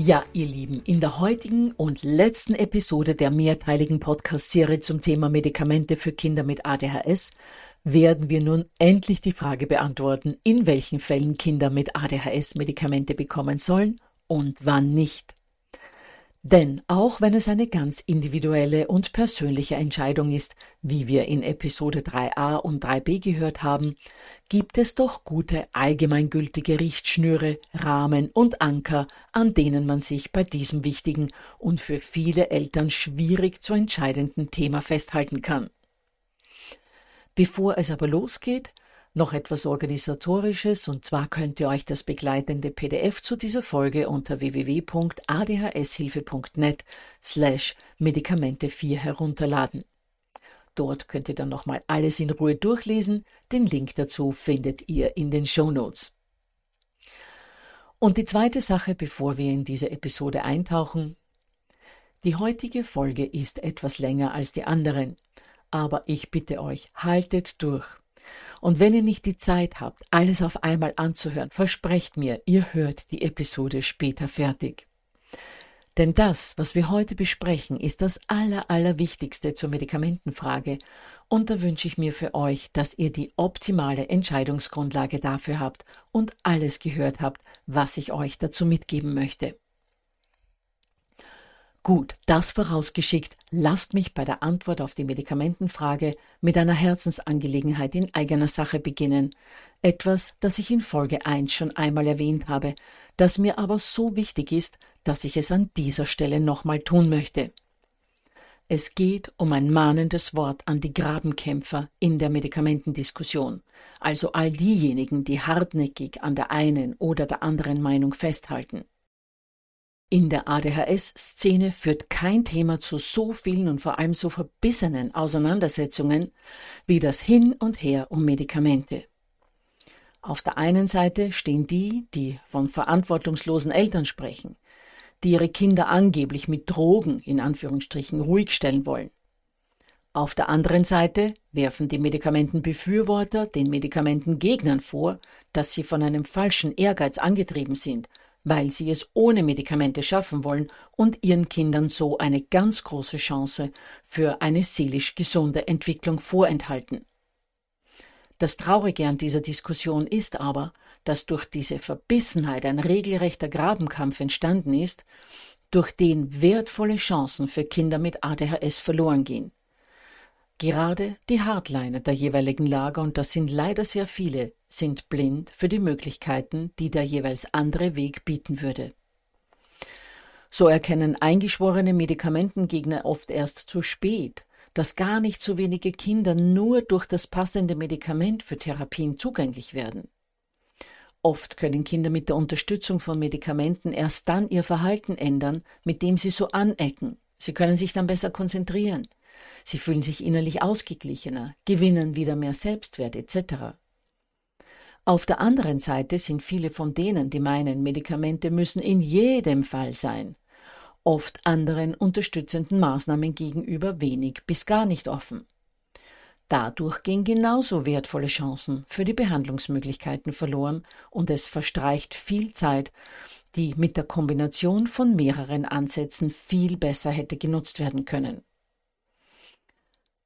Ja, ihr Lieben, in der heutigen und letzten Episode der mehrteiligen Podcast-Serie zum Thema Medikamente für Kinder mit ADHS werden wir nun endlich die Frage beantworten, in welchen Fällen Kinder mit ADHS Medikamente bekommen sollen und wann nicht. Denn auch wenn es eine ganz individuelle und persönliche Entscheidung ist, wie wir in Episode 3a und 3b gehört haben, gibt es doch gute allgemeingültige Richtschnüre, Rahmen und Anker, an denen man sich bei diesem wichtigen und für viele Eltern schwierig zu entscheidenden Thema festhalten kann. Bevor es aber losgeht, noch etwas Organisatorisches, und zwar könnt ihr euch das begleitende PDF zu dieser Folge unter www.adhshilfe.net slash Medikamente 4 herunterladen. Dort könnt ihr dann nochmal alles in Ruhe durchlesen. Den Link dazu findet ihr in den Show Notes. Und die zweite Sache, bevor wir in diese Episode eintauchen. Die heutige Folge ist etwas länger als die anderen, aber ich bitte euch, haltet durch. Und wenn ihr nicht die Zeit habt, alles auf einmal anzuhören, versprecht mir, ihr hört die Episode später fertig. Denn das, was wir heute besprechen, ist das Aller, Allerwichtigste zur Medikamentenfrage. Und da wünsche ich mir für euch, dass ihr die optimale Entscheidungsgrundlage dafür habt und alles gehört habt, was ich euch dazu mitgeben möchte. Gut, das vorausgeschickt, lasst mich bei der Antwort auf die Medikamentenfrage mit einer Herzensangelegenheit in eigener Sache beginnen. Etwas, das ich in Folge 1 schon einmal erwähnt habe, das mir aber so wichtig ist, dass ich es an dieser Stelle nochmal tun möchte. Es geht um ein mahnendes Wort an die Grabenkämpfer in der Medikamentendiskussion, also all diejenigen, die hartnäckig an der einen oder der anderen Meinung festhalten. In der ADHS-Szene führt kein Thema zu so vielen und vor allem so verbissenen Auseinandersetzungen wie das Hin und Her um Medikamente. Auf der einen Seite stehen die, die von verantwortungslosen Eltern sprechen, die ihre Kinder angeblich mit Drogen in Anführungsstrichen ruhig stellen wollen. Auf der anderen Seite werfen die Medikamentenbefürworter den Medikamentengegnern vor, dass sie von einem falschen Ehrgeiz angetrieben sind weil sie es ohne Medikamente schaffen wollen und ihren Kindern so eine ganz große Chance für eine seelisch gesunde Entwicklung vorenthalten. Das Traurige an dieser Diskussion ist aber, dass durch diese Verbissenheit ein regelrechter Grabenkampf entstanden ist, durch den wertvolle Chancen für Kinder mit ADHS verloren gehen. Gerade die Hardliner der jeweiligen Lager, und das sind leider sehr viele, sind blind für die Möglichkeiten, die der jeweils andere Weg bieten würde. So erkennen eingeschworene Medikamentengegner oft erst zu spät, dass gar nicht so wenige Kinder nur durch das passende Medikament für Therapien zugänglich werden. Oft können Kinder mit der Unterstützung von Medikamenten erst dann ihr Verhalten ändern, mit dem sie so anecken. Sie können sich dann besser konzentrieren. Sie fühlen sich innerlich ausgeglichener, gewinnen wieder mehr Selbstwert etc. Auf der anderen Seite sind viele von denen, die meinen, Medikamente müssen in jedem Fall sein, oft anderen unterstützenden Maßnahmen gegenüber wenig bis gar nicht offen. Dadurch gehen genauso wertvolle Chancen für die Behandlungsmöglichkeiten verloren und es verstreicht viel Zeit, die mit der Kombination von mehreren Ansätzen viel besser hätte genutzt werden können.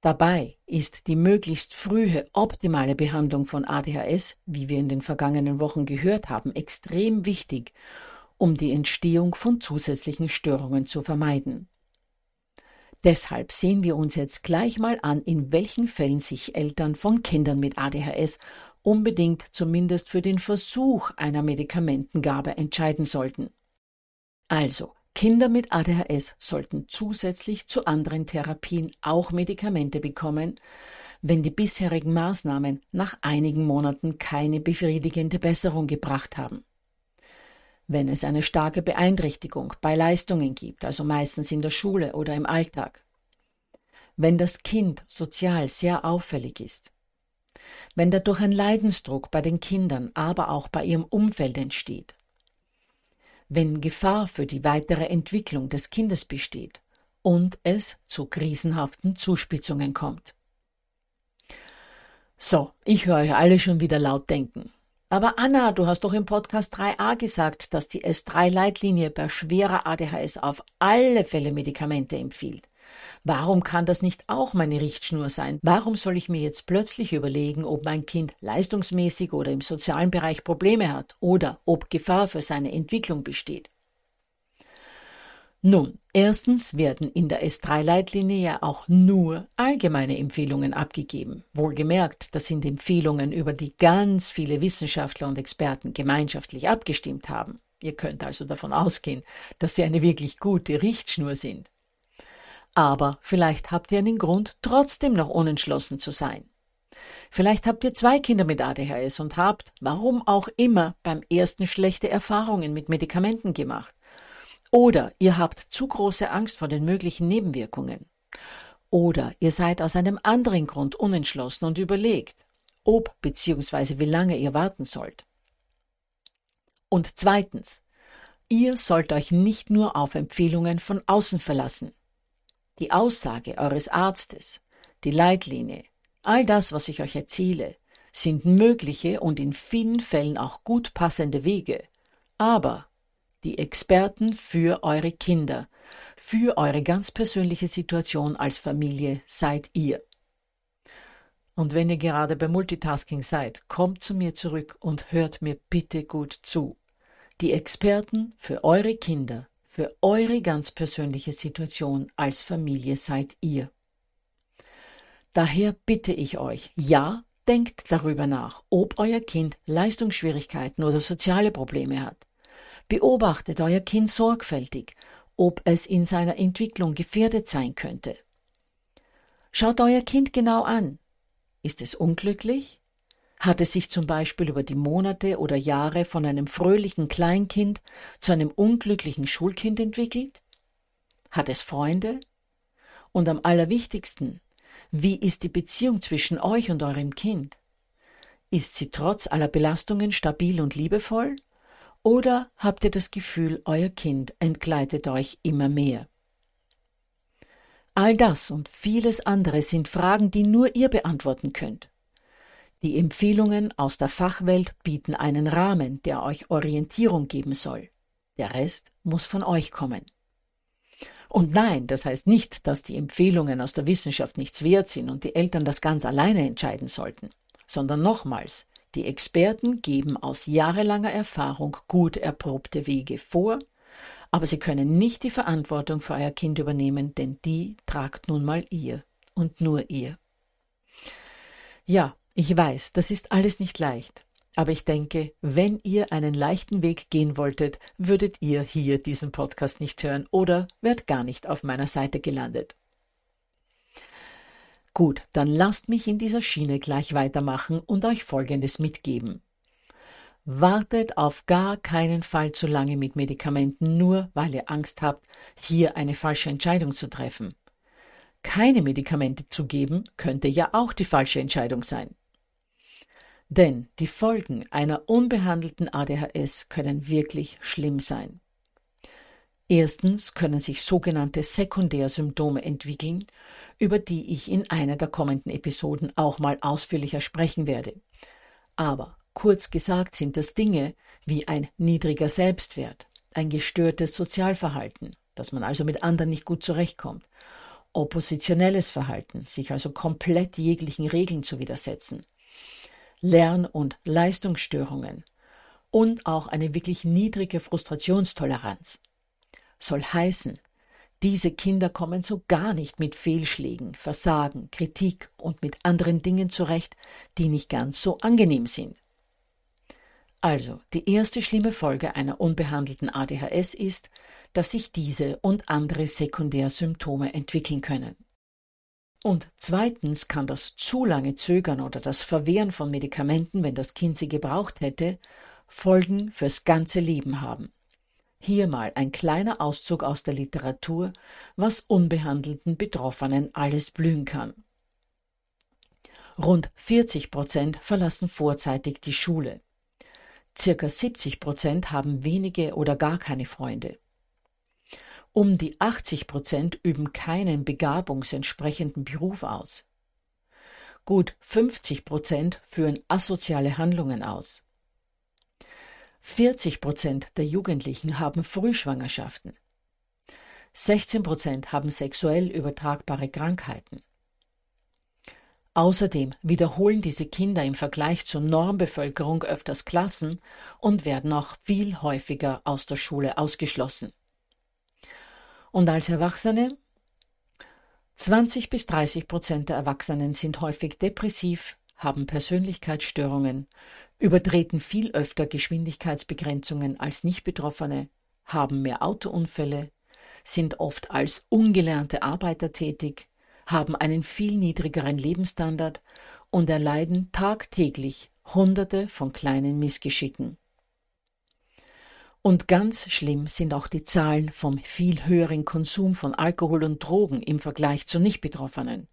Dabei ist die möglichst frühe optimale Behandlung von ADHS, wie wir in den vergangenen Wochen gehört haben, extrem wichtig, um die Entstehung von zusätzlichen Störungen zu vermeiden. Deshalb sehen wir uns jetzt gleich mal an, in welchen Fällen sich Eltern von Kindern mit ADHS unbedingt zumindest für den Versuch einer Medikamentengabe entscheiden sollten. Also, Kinder mit ADHS sollten zusätzlich zu anderen Therapien auch Medikamente bekommen, wenn die bisherigen Maßnahmen nach einigen Monaten keine befriedigende Besserung gebracht haben. Wenn es eine starke Beeinträchtigung bei Leistungen gibt, also meistens in der Schule oder im Alltag. Wenn das Kind sozial sehr auffällig ist. Wenn dadurch ein Leidensdruck bei den Kindern, aber auch bei ihrem Umfeld entsteht wenn Gefahr für die weitere Entwicklung des Kindes besteht und es zu krisenhaften Zuspitzungen kommt. So, ich höre euch alle schon wieder laut denken. Aber Anna, du hast doch im Podcast 3a gesagt, dass die S3-Leitlinie bei schwerer ADHS auf alle Fälle Medikamente empfiehlt. Warum kann das nicht auch meine Richtschnur sein? Warum soll ich mir jetzt plötzlich überlegen, ob mein Kind leistungsmäßig oder im sozialen Bereich Probleme hat oder ob Gefahr für seine Entwicklung besteht? Nun, erstens werden in der S3-Leitlinie ja auch nur allgemeine Empfehlungen abgegeben. Wohlgemerkt, das sind Empfehlungen, über die ganz viele Wissenschaftler und Experten gemeinschaftlich abgestimmt haben. Ihr könnt also davon ausgehen, dass sie eine wirklich gute Richtschnur sind. Aber vielleicht habt ihr einen Grund, trotzdem noch unentschlossen zu sein. Vielleicht habt ihr zwei Kinder mit ADHS und habt, warum auch immer, beim ersten schlechte Erfahrungen mit Medikamenten gemacht. Oder ihr habt zu große Angst vor den möglichen Nebenwirkungen. Oder ihr seid aus einem anderen Grund unentschlossen und überlegt, ob bzw. wie lange ihr warten sollt. Und zweitens, ihr sollt euch nicht nur auf Empfehlungen von außen verlassen. Die Aussage eures Arztes, die Leitlinie, all das, was ich euch erzähle, sind mögliche und in vielen Fällen auch gut passende Wege, aber die Experten für eure Kinder, für eure ganz persönliche Situation als Familie seid ihr. Und wenn ihr gerade bei Multitasking seid, kommt zu mir zurück und hört mir bitte gut zu. Die Experten für eure Kinder für eure ganz persönliche Situation als Familie seid ihr. Daher bitte ich euch, ja, denkt darüber nach, ob euer Kind Leistungsschwierigkeiten oder soziale Probleme hat. Beobachtet euer Kind sorgfältig, ob es in seiner Entwicklung gefährdet sein könnte. Schaut euer Kind genau an. Ist es unglücklich? Hat es sich zum Beispiel über die Monate oder Jahre von einem fröhlichen Kleinkind zu einem unglücklichen Schulkind entwickelt? Hat es Freunde? Und am allerwichtigsten, wie ist die Beziehung zwischen euch und eurem Kind? Ist sie trotz aller Belastungen stabil und liebevoll? Oder habt ihr das Gefühl, euer Kind entgleitet euch immer mehr? All das und vieles andere sind Fragen, die nur ihr beantworten könnt. Die Empfehlungen aus der Fachwelt bieten einen Rahmen, der euch Orientierung geben soll. Der Rest muss von euch kommen. Und nein, das heißt nicht, dass die Empfehlungen aus der Wissenschaft nichts wert sind und die Eltern das ganz alleine entscheiden sollten, sondern nochmals, die Experten geben aus jahrelanger Erfahrung gut erprobte Wege vor, aber sie können nicht die Verantwortung für euer Kind übernehmen, denn die tragt nun mal ihr und nur ihr. Ja, ich weiß, das ist alles nicht leicht. Aber ich denke, wenn ihr einen leichten Weg gehen wolltet, würdet ihr hier diesen Podcast nicht hören oder wärt gar nicht auf meiner Seite gelandet. Gut, dann lasst mich in dieser Schiene gleich weitermachen und euch Folgendes mitgeben. Wartet auf gar keinen Fall zu lange mit Medikamenten, nur weil ihr Angst habt, hier eine falsche Entscheidung zu treffen. Keine Medikamente zu geben, könnte ja auch die falsche Entscheidung sein. Denn die Folgen einer unbehandelten ADHS können wirklich schlimm sein. Erstens können sich sogenannte Sekundärsymptome entwickeln, über die ich in einer der kommenden Episoden auch mal ausführlicher sprechen werde. Aber kurz gesagt sind das Dinge wie ein niedriger Selbstwert, ein gestörtes Sozialverhalten, dass man also mit anderen nicht gut zurechtkommt, oppositionelles Verhalten, sich also komplett jeglichen Regeln zu widersetzen, Lern- und Leistungsstörungen und auch eine wirklich niedrige Frustrationstoleranz soll heißen, diese Kinder kommen so gar nicht mit Fehlschlägen, Versagen, Kritik und mit anderen Dingen zurecht, die nicht ganz so angenehm sind. Also, die erste schlimme Folge einer unbehandelten ADHS ist, dass sich diese und andere Sekundärsymptome entwickeln können. Und zweitens kann das zu lange Zögern oder das Verwehren von Medikamenten, wenn das Kind sie gebraucht hätte, Folgen fürs ganze Leben haben. Hier mal ein kleiner Auszug aus der Literatur, was unbehandelten Betroffenen alles blühen kann. Rund 40 Prozent verlassen vorzeitig die Schule. Circa 70 Prozent haben wenige oder gar keine Freunde. Um die 80 Prozent üben keinen begabungsentsprechenden Beruf aus. Gut 50 Prozent führen asoziale Handlungen aus. 40 Prozent der Jugendlichen haben Frühschwangerschaften. 16 Prozent haben sexuell übertragbare Krankheiten. Außerdem wiederholen diese Kinder im Vergleich zur Normbevölkerung öfters Klassen und werden auch viel häufiger aus der Schule ausgeschlossen. Und als Erwachsene? 20 bis 30 Prozent der Erwachsenen sind häufig depressiv, haben Persönlichkeitsstörungen, übertreten viel öfter Geschwindigkeitsbegrenzungen als Nicht-Betroffene, haben mehr Autounfälle, sind oft als ungelernte Arbeiter tätig, haben einen viel niedrigeren Lebensstandard und erleiden tagtäglich Hunderte von kleinen Missgeschicken. Und ganz schlimm sind auch die Zahlen vom viel höheren Konsum von Alkohol und Drogen im Vergleich zu Nichtbetroffenen.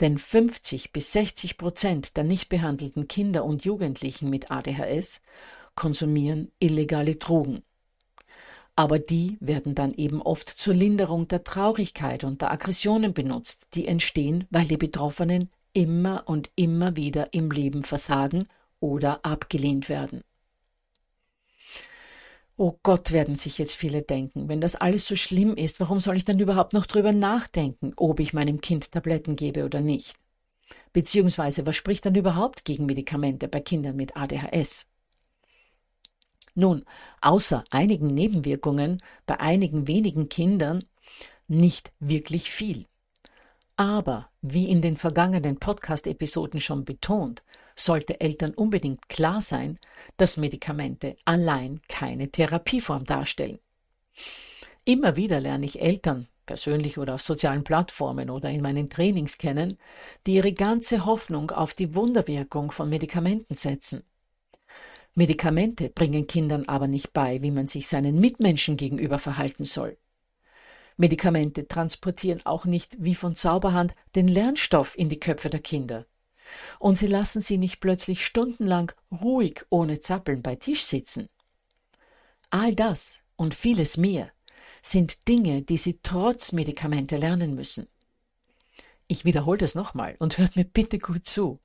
Denn 50 bis 60 Prozent der nicht behandelten Kinder und Jugendlichen mit ADHS konsumieren illegale Drogen. Aber die werden dann eben oft zur Linderung der Traurigkeit und der Aggressionen benutzt, die entstehen, weil die Betroffenen immer und immer wieder im Leben versagen oder abgelehnt werden. Oh Gott, werden sich jetzt viele denken, wenn das alles so schlimm ist, warum soll ich dann überhaupt noch drüber nachdenken, ob ich meinem Kind Tabletten gebe oder nicht? Beziehungsweise, was spricht dann überhaupt gegen Medikamente bei Kindern mit ADHS? Nun, außer einigen Nebenwirkungen bei einigen wenigen Kindern nicht wirklich viel. Aber, wie in den vergangenen Podcast-Episoden schon betont, sollte Eltern unbedingt klar sein, dass Medikamente allein keine Therapieform darstellen. Immer wieder lerne ich Eltern, persönlich oder auf sozialen Plattformen oder in meinen Trainings kennen, die ihre ganze Hoffnung auf die Wunderwirkung von Medikamenten setzen. Medikamente bringen Kindern aber nicht bei, wie man sich seinen Mitmenschen gegenüber verhalten soll. Medikamente transportieren auch nicht wie von Zauberhand den Lernstoff in die Köpfe der Kinder. Und sie lassen sie nicht plötzlich stundenlang ruhig ohne Zappeln bei Tisch sitzen. All das und vieles mehr sind Dinge, die sie trotz Medikamente lernen müssen. Ich wiederhole das nochmal und hört mir bitte gut zu.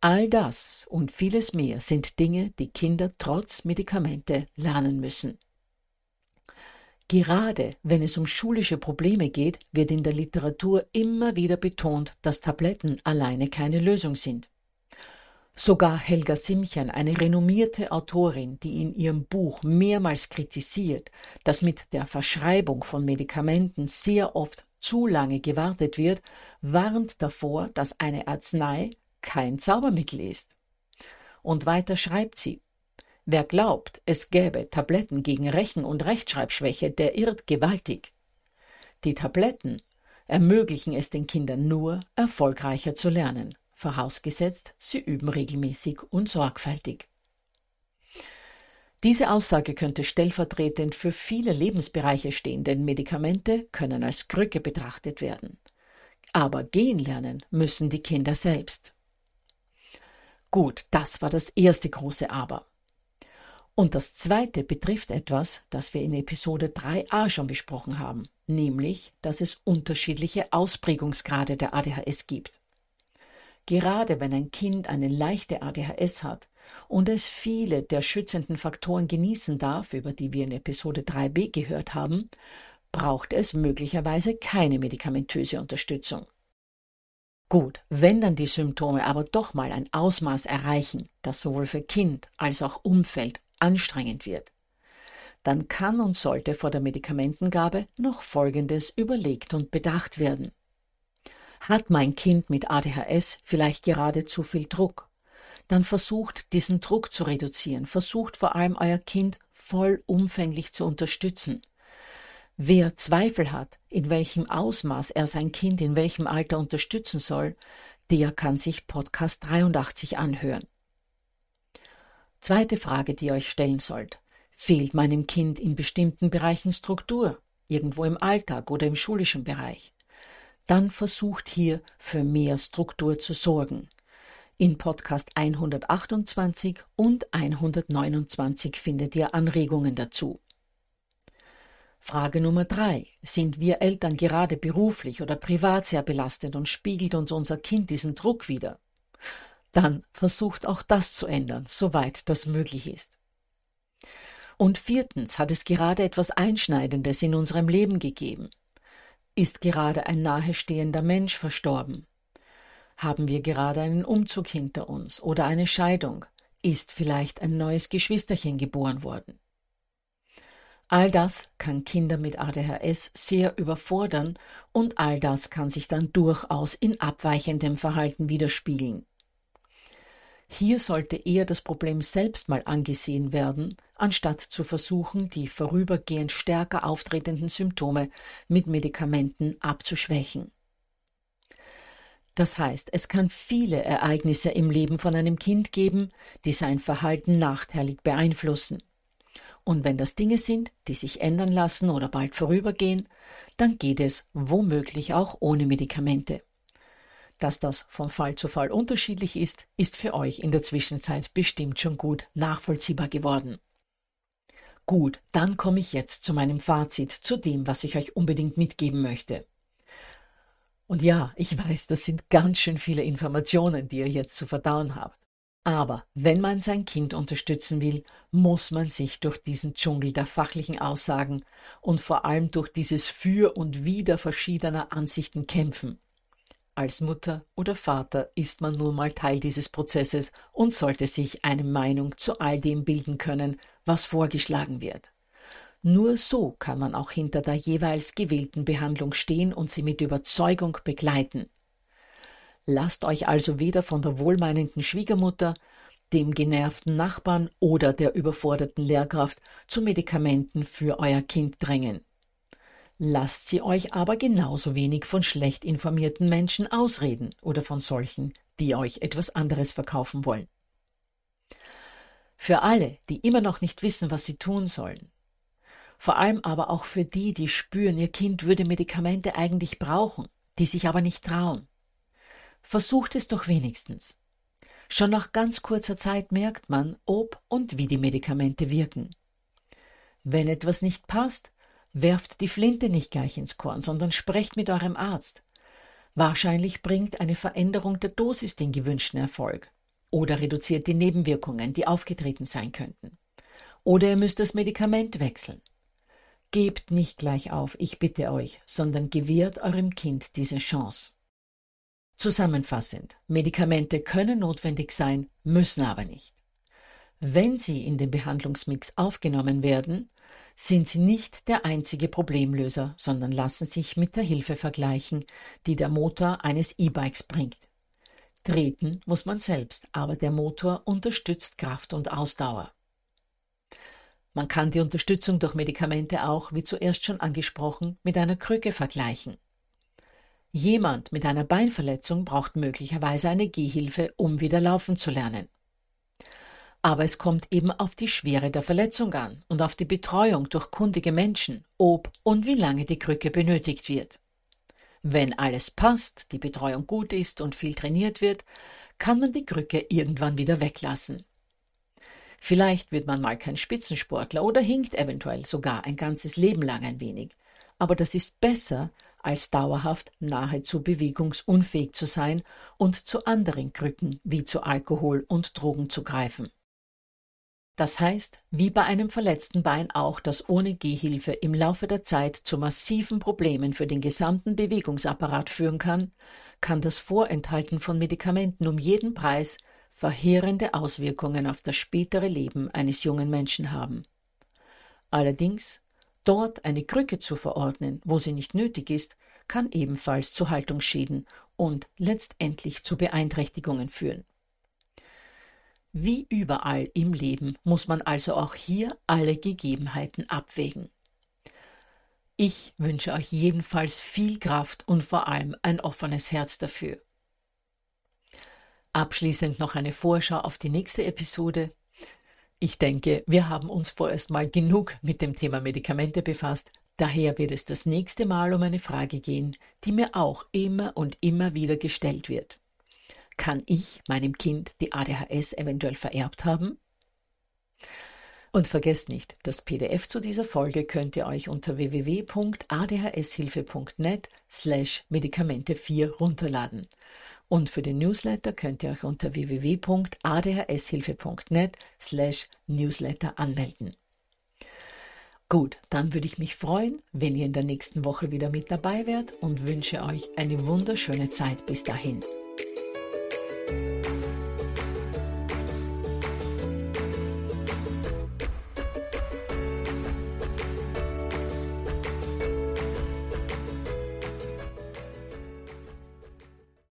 All das und vieles mehr sind Dinge, die Kinder trotz Medikamente lernen müssen. Gerade wenn es um schulische Probleme geht, wird in der Literatur immer wieder betont, dass Tabletten alleine keine Lösung sind. Sogar Helga Simchen, eine renommierte Autorin, die in ihrem Buch mehrmals kritisiert, dass mit der Verschreibung von Medikamenten sehr oft zu lange gewartet wird, warnt davor, dass eine Arznei kein Zaubermittel ist. Und weiter schreibt sie, Wer glaubt, es gäbe Tabletten gegen Rechen- und Rechtschreibschwäche, der irrt gewaltig. Die Tabletten ermöglichen es den Kindern nur, erfolgreicher zu lernen, vorausgesetzt, sie üben regelmäßig und sorgfältig. Diese Aussage könnte stellvertretend für viele Lebensbereiche stehen, denn Medikamente können als Krücke betrachtet werden. Aber gehen lernen müssen die Kinder selbst. Gut, das war das erste große Aber. Und das zweite betrifft etwas, das wir in Episode 3a schon besprochen haben, nämlich, dass es unterschiedliche Ausprägungsgrade der ADHS gibt. Gerade wenn ein Kind eine leichte ADHS hat und es viele der schützenden Faktoren genießen darf, über die wir in Episode 3b gehört haben, braucht es möglicherweise keine medikamentöse Unterstützung. Gut, wenn dann die Symptome aber doch mal ein Ausmaß erreichen, das sowohl für Kind als auch Umfeld anstrengend wird, dann kann und sollte vor der Medikamentengabe noch Folgendes überlegt und bedacht werden. Hat mein Kind mit ADHS vielleicht gerade zu viel Druck? Dann versucht, diesen Druck zu reduzieren, versucht vor allem euer Kind vollumfänglich zu unterstützen. Wer Zweifel hat, in welchem Ausmaß er sein Kind in welchem Alter unterstützen soll, der kann sich Podcast 83 anhören. Zweite Frage, die ihr euch stellen sollt. Fehlt meinem Kind in bestimmten Bereichen Struktur, irgendwo im Alltag oder im schulischen Bereich? Dann versucht hier für mehr Struktur zu sorgen. In Podcast 128 und 129 findet ihr Anregungen dazu. Frage Nummer drei. Sind wir Eltern gerade beruflich oder privat sehr belastet und spiegelt uns unser Kind diesen Druck wieder? Dann versucht auch das zu ändern, soweit das möglich ist. Und viertens hat es gerade etwas Einschneidendes in unserem Leben gegeben. Ist gerade ein nahestehender Mensch verstorben? Haben wir gerade einen Umzug hinter uns oder eine Scheidung? Ist vielleicht ein neues Geschwisterchen geboren worden? All das kann Kinder mit ADHS sehr überfordern und all das kann sich dann durchaus in abweichendem Verhalten widerspiegeln. Hier sollte eher das Problem selbst mal angesehen werden, anstatt zu versuchen, die vorübergehend stärker auftretenden Symptome mit Medikamenten abzuschwächen. Das heißt, es kann viele Ereignisse im Leben von einem Kind geben, die sein Verhalten nachteilig beeinflussen. Und wenn das Dinge sind, die sich ändern lassen oder bald vorübergehen, dann geht es womöglich auch ohne Medikamente. Dass das von Fall zu Fall unterschiedlich ist, ist für euch in der Zwischenzeit bestimmt schon gut nachvollziehbar geworden. Gut, dann komme ich jetzt zu meinem Fazit, zu dem, was ich euch unbedingt mitgeben möchte. Und ja, ich weiß, das sind ganz schön viele Informationen, die ihr jetzt zu verdauen habt. Aber wenn man sein Kind unterstützen will, muss man sich durch diesen Dschungel der fachlichen Aussagen und vor allem durch dieses Für und Wider verschiedener Ansichten kämpfen. Als Mutter oder Vater ist man nun mal Teil dieses Prozesses und sollte sich eine Meinung zu all dem bilden können, was vorgeschlagen wird. Nur so kann man auch hinter der jeweils gewählten Behandlung stehen und sie mit Überzeugung begleiten. Lasst euch also weder von der wohlmeinenden Schwiegermutter, dem genervten Nachbarn oder der überforderten Lehrkraft zu Medikamenten für euer Kind drängen. Lasst sie euch aber genauso wenig von schlecht informierten Menschen ausreden oder von solchen, die euch etwas anderes verkaufen wollen. Für alle, die immer noch nicht wissen, was sie tun sollen, vor allem aber auch für die, die spüren, ihr Kind würde Medikamente eigentlich brauchen, die sich aber nicht trauen. Versucht es doch wenigstens. Schon nach ganz kurzer Zeit merkt man, ob und wie die Medikamente wirken. Wenn etwas nicht passt, Werft die Flinte nicht gleich ins Korn, sondern sprecht mit eurem Arzt. Wahrscheinlich bringt eine Veränderung der Dosis den gewünschten Erfolg oder reduziert die Nebenwirkungen, die aufgetreten sein könnten. Oder ihr müsst das Medikament wechseln. Gebt nicht gleich auf, ich bitte euch, sondern gewährt eurem Kind diese Chance. Zusammenfassend, Medikamente können notwendig sein, müssen aber nicht. Wenn sie in den Behandlungsmix aufgenommen werden, sind sie nicht der einzige Problemlöser, sondern lassen sich mit der Hilfe vergleichen, die der Motor eines E-Bikes bringt. Treten muss man selbst, aber der Motor unterstützt Kraft und Ausdauer. Man kann die Unterstützung durch Medikamente auch, wie zuerst schon angesprochen, mit einer Krücke vergleichen. Jemand mit einer Beinverletzung braucht möglicherweise eine Gehhilfe, um wieder laufen zu lernen. Aber es kommt eben auf die Schwere der Verletzung an und auf die Betreuung durch kundige Menschen, ob und wie lange die Krücke benötigt wird. Wenn alles passt, die Betreuung gut ist und viel trainiert wird, kann man die Krücke irgendwann wieder weglassen. Vielleicht wird man mal kein Spitzensportler oder hinkt eventuell sogar ein ganzes Leben lang ein wenig. Aber das ist besser, als dauerhaft nahezu bewegungsunfähig zu sein und zu anderen Krücken wie zu Alkohol und Drogen zu greifen. Das heißt, wie bei einem verletzten Bein auch, das ohne Gehhilfe im Laufe der Zeit zu massiven Problemen für den gesamten Bewegungsapparat führen kann, kann das Vorenthalten von Medikamenten um jeden Preis verheerende Auswirkungen auf das spätere Leben eines jungen Menschen haben. Allerdings, dort eine Krücke zu verordnen, wo sie nicht nötig ist, kann ebenfalls zu Haltungsschäden und letztendlich zu Beeinträchtigungen führen. Wie überall im Leben muss man also auch hier alle Gegebenheiten abwägen. Ich wünsche euch jedenfalls viel Kraft und vor allem ein offenes Herz dafür. Abschließend noch eine Vorschau auf die nächste Episode. Ich denke, wir haben uns vorerst mal genug mit dem Thema Medikamente befasst. Daher wird es das nächste Mal um eine Frage gehen, die mir auch immer und immer wieder gestellt wird. Kann ich meinem Kind die ADHS eventuell vererbt haben? Und vergesst nicht, das PDF zu dieser Folge könnt ihr euch unter www.adhshilfe.net slash Medikamente 4 runterladen. Und für den Newsletter könnt ihr euch unter www.adhshilfe.net slash Newsletter anmelden. Gut, dann würde ich mich freuen, wenn ihr in der nächsten Woche wieder mit dabei wärt und wünsche euch eine wunderschöne Zeit bis dahin.